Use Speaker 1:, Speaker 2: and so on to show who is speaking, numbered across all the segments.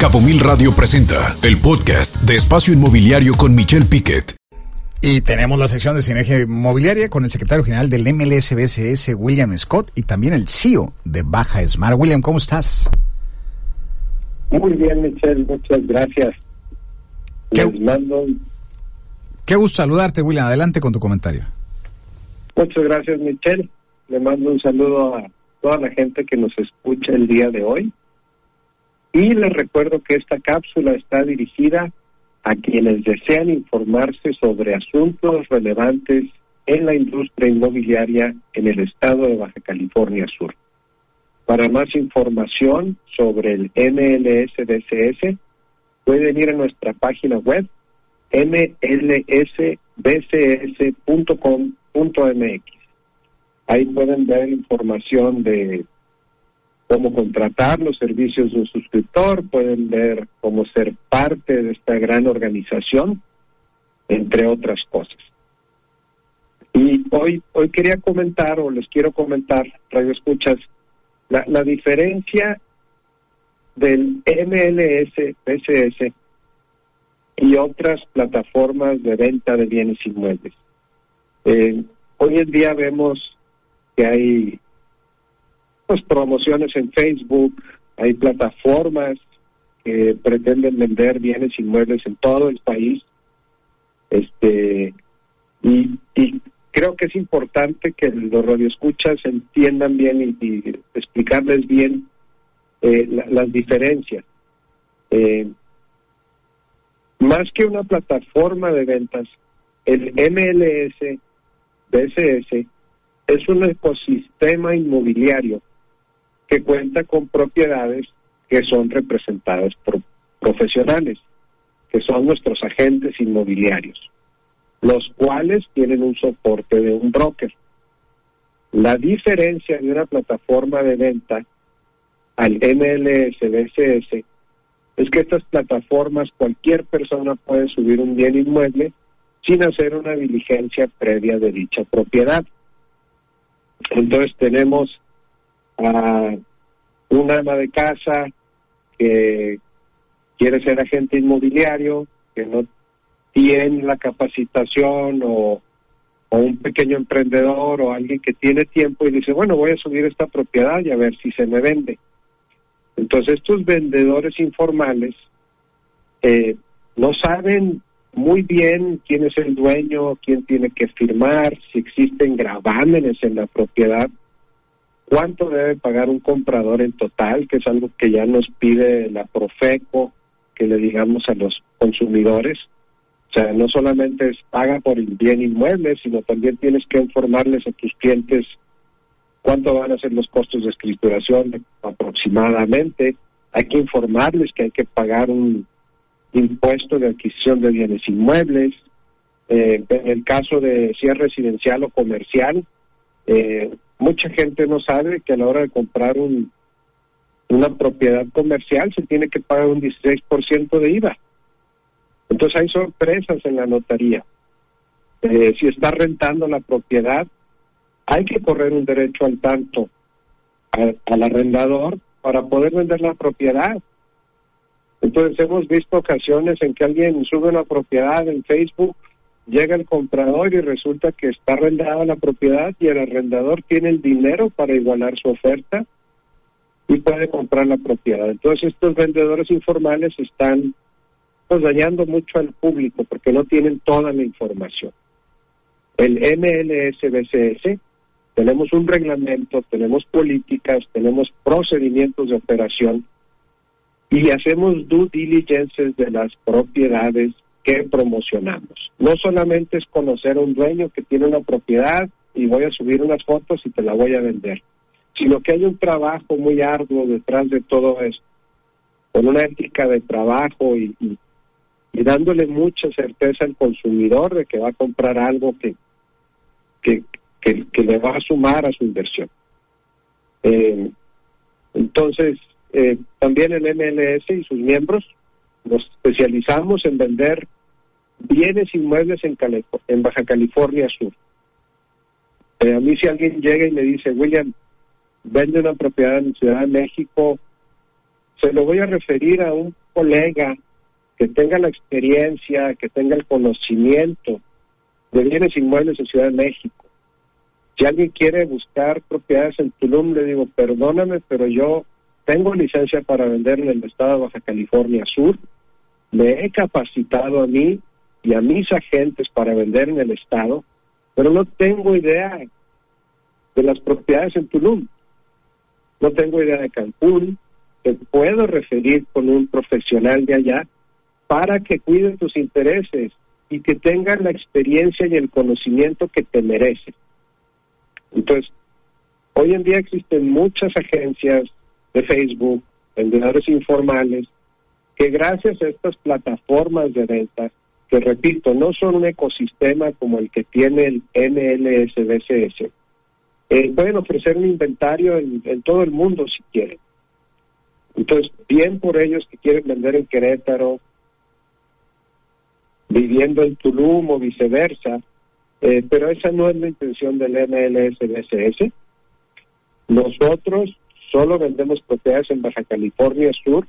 Speaker 1: Cabo Mil Radio presenta el podcast de Espacio Inmobiliario con Michelle Piquet.
Speaker 2: Y tenemos la sección de sinergia inmobiliaria con el secretario general del MLSBCS, William Scott, y también el CEO de Baja Smart. William, ¿cómo estás?
Speaker 3: Muy bien, Michelle, muchas gracias.
Speaker 2: Qué,
Speaker 3: Les mando,
Speaker 2: qué gusto saludarte, William. Adelante con tu comentario.
Speaker 3: muchas gracias, Michelle. Le mando un saludo a toda la gente que nos escucha el día de hoy. Y les recuerdo que esta cápsula está dirigida a quienes desean informarse sobre asuntos relevantes en la industria inmobiliaria en el estado de Baja California Sur. Para más información sobre el MLSBCS, pueden ir a nuestra página web mlsbcs.com.mx. Ahí pueden ver información de cómo contratar los servicios de un suscriptor, pueden ver cómo ser parte de esta gran organización, entre otras cosas. Y hoy, hoy quería comentar, o les quiero comentar, Radio Escuchas, la, diferencia del MLS, PSS y otras plataformas de venta de bienes inmuebles. Eh, hoy en día vemos que hay pues, promociones en Facebook, hay plataformas que pretenden vender bienes inmuebles en todo el país. Este y, creo que es importante que los radioescuchas entiendan bien y, explicarles bien eh, la- las diferencias. Eh, más que una plataforma de ventas, el MLS BSS es un ecosistema inmobiliario que cuenta con propiedades que son representadas por profesionales, que son nuestros agentes inmobiliarios, los cuales tienen un soporte de un broker. La diferencia de una plataforma de venta al MLS BSS es que estas plataformas cualquier persona puede subir un bien inmueble sin hacer una diligencia previa de dicha propiedad. Entonces tenemos a un ama de casa que quiere ser agente inmobiliario, que no tiene la capacitación o, o un pequeño emprendedor o alguien que tiene tiempo y dice, bueno, voy a subir esta propiedad y a ver si se me vende. Entonces estos vendedores informales eh, no saben muy bien quién es el dueño, quién tiene que firmar, si existen gravámenes en la propiedad, cuánto debe pagar un comprador en total, que es algo que ya nos pide la Profeco, que le digamos a los consumidores. O sea, no solamente es paga por el bien inmueble, sino también tienes que informarles a tus clientes cuánto van a ser los costos de escrituración aproximadamente. Hay que informarles que hay que pagar un impuesto de adquisición de bienes inmuebles. Eh, en el caso de si es residencial o comercial, eh, mucha gente no sabe que a la hora de comprar un, una propiedad comercial se tiene que pagar un 16% de IVA. Entonces hay sorpresas en la notaría. Eh, si está rentando la propiedad, hay que correr un derecho al tanto al arrendador para poder vender la propiedad. Entonces hemos visto ocasiones en que alguien sube una propiedad en Facebook, llega el comprador y resulta que está arrendada la propiedad y el arrendador tiene el dinero para igualar su oferta y puede comprar la propiedad. Entonces estos vendedores informales están pues dañando mucho al público porque no tienen toda la información. El MLSBCS tenemos un reglamento, tenemos políticas, tenemos procedimientos de operación y hacemos due diligence de las propiedades que promocionamos. No solamente es conocer a un dueño que tiene una propiedad y voy a subir unas fotos y te la voy a vender, sino que hay un trabajo muy arduo detrás de todo esto, con una ética de trabajo y, y, dándole mucha certeza al consumidor de que va a comprar algo que, que, que, que le va a sumar a su inversión. Eh, entonces, eh, también el MLS y sus miembros nos especializamos en vender bienes inmuebles en, Baja California Sur. Eh, a mí si alguien llega y me dice, William, vende una propiedad en Ciudad de México, se lo voy a referir a un colega que tenga la experiencia, que tenga el conocimiento de bienes inmuebles en Ciudad de México. Si alguien quiere buscar propiedades en Tulum, le digo, perdóname, pero yo tengo licencia para vender en el estado de Baja California Sur, me he capacitado a mí y a mis agentes para vender en el estado, pero no tengo idea de las propiedades en Tulum. No tengo idea de Cancún, te puedo referir con un profesional de allá para que cuiden tus intereses y que tengan la experiencia y el conocimiento que te merecen. Entonces, hoy en día existen muchas agencias de Facebook, vendedores informales, que gracias a estas plataformas de venta, que repito, no son un ecosistema como el que tiene el NLSBCS, eh, pueden ofrecer un inventario en, todo el mundo si quieren. Entonces, bien por ellos que quieren vender en Querétaro, viviendo en Tulum o viceversa, eh, pero esa no es la intención del MLSBCS. Nosotros solo vendemos propiedades en Baja California Sur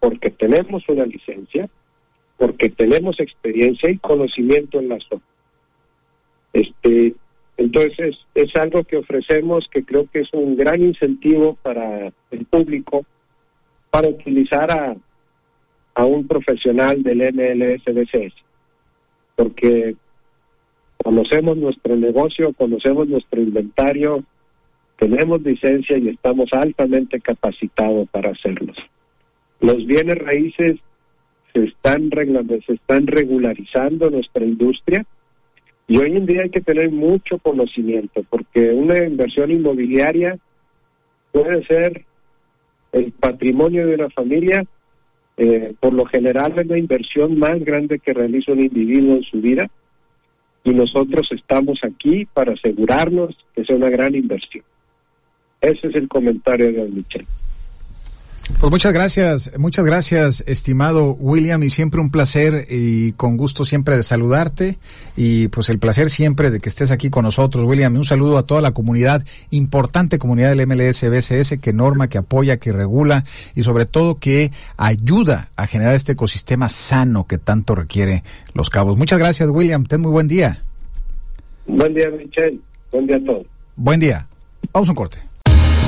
Speaker 3: porque tenemos una licencia, porque tenemos experiencia y conocimiento en la zona. Este, entonces es algo que ofrecemos que creo que es un gran incentivo para el público para utilizar a, a un profesional del MLSBCS, porque conocemos nuestro negocio, conocemos nuestro inventario, tenemos licencia y estamos altamente capacitados para hacerlos. Los bienes raíces se están, se están regularizando nuestra industria y hoy en día hay que tener mucho conocimiento porque una inversión inmobiliaria puede ser el patrimonio de una familia, eh, por lo general es la inversión más grande que realiza un individuo en su vida y nosotros estamos aquí para asegurarnos que sea una gran inversión. Ese es el comentario de Michel.
Speaker 2: Pues muchas gracias, muchas gracias, estimado William, y siempre un placer y con gusto siempre de saludarte y pues el placer siempre de que estés aquí con nosotros, William. Un saludo a toda la comunidad, importante comunidad del MLS BCS que norma, que apoya, que regula y sobre todo que ayuda a generar este ecosistema sano que tanto requiere Los Cabos. Muchas gracias, William. Ten muy buen día.
Speaker 3: Buen día, Michelle. Buen día a todos.
Speaker 2: Buen día. Vamos a un corte.